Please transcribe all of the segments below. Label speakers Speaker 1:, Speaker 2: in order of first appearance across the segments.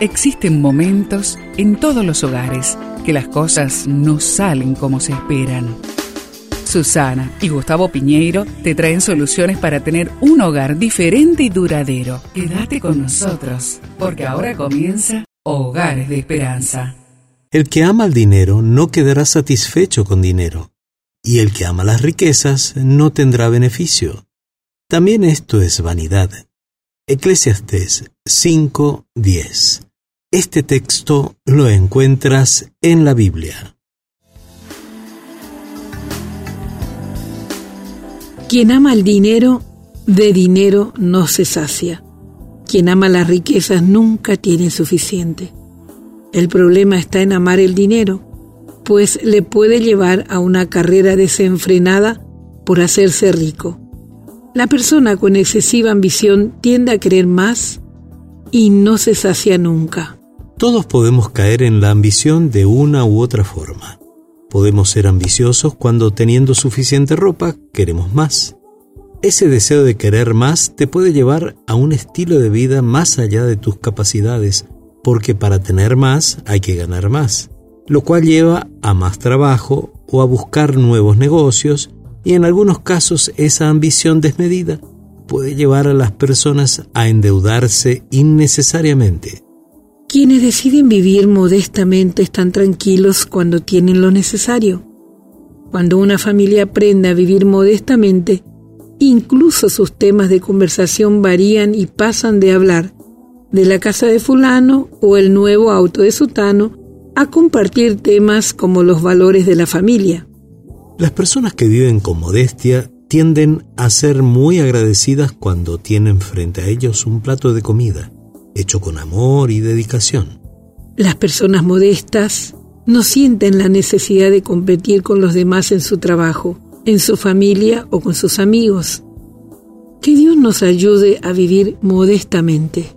Speaker 1: Existen momentos en todos los hogares que las cosas no salen como se esperan. Susana y Gustavo Piñeiro te traen soluciones para tener un hogar diferente y duradero. Quédate con nosotros, porque ahora comienza Hogares de Esperanza.
Speaker 2: El que ama el dinero no quedará satisfecho con dinero, y el que ama las riquezas no tendrá beneficio. También esto es vanidad. Eclesiastes 5:10 este texto lo encuentras en la Biblia.
Speaker 3: Quien ama el dinero, de dinero no se sacia. Quien ama las riquezas nunca tiene suficiente. El problema está en amar el dinero, pues le puede llevar a una carrera desenfrenada por hacerse rico. La persona con excesiva ambición tiende a querer más y no se sacia nunca.
Speaker 2: Todos podemos caer en la ambición de una u otra forma. Podemos ser ambiciosos cuando teniendo suficiente ropa queremos más. Ese deseo de querer más te puede llevar a un estilo de vida más allá de tus capacidades, porque para tener más hay que ganar más, lo cual lleva a más trabajo o a buscar nuevos negocios y en algunos casos esa ambición desmedida puede llevar a las personas a endeudarse innecesariamente.
Speaker 3: Quienes deciden vivir modestamente están tranquilos cuando tienen lo necesario. Cuando una familia aprende a vivir modestamente, incluso sus temas de conversación varían y pasan de hablar de la casa de fulano o el nuevo auto de sutano a compartir temas como los valores de la familia.
Speaker 2: Las personas que viven con modestia tienden a ser muy agradecidas cuando tienen frente a ellos un plato de comida hecho con amor y dedicación.
Speaker 3: Las personas modestas no sienten la necesidad de competir con los demás en su trabajo, en su familia o con sus amigos. Que Dios nos ayude a vivir modestamente.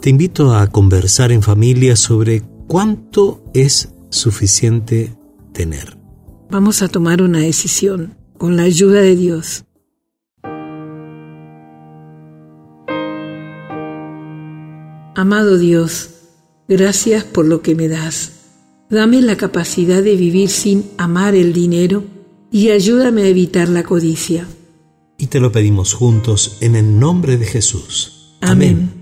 Speaker 2: Te invito a conversar en familia sobre cuánto es suficiente tener.
Speaker 3: Vamos a tomar una decisión con la ayuda de Dios. Amado Dios, gracias por lo que me das. Dame la capacidad de vivir sin amar el dinero y ayúdame a evitar la codicia.
Speaker 2: Y te lo pedimos juntos en el nombre de Jesús. Amén.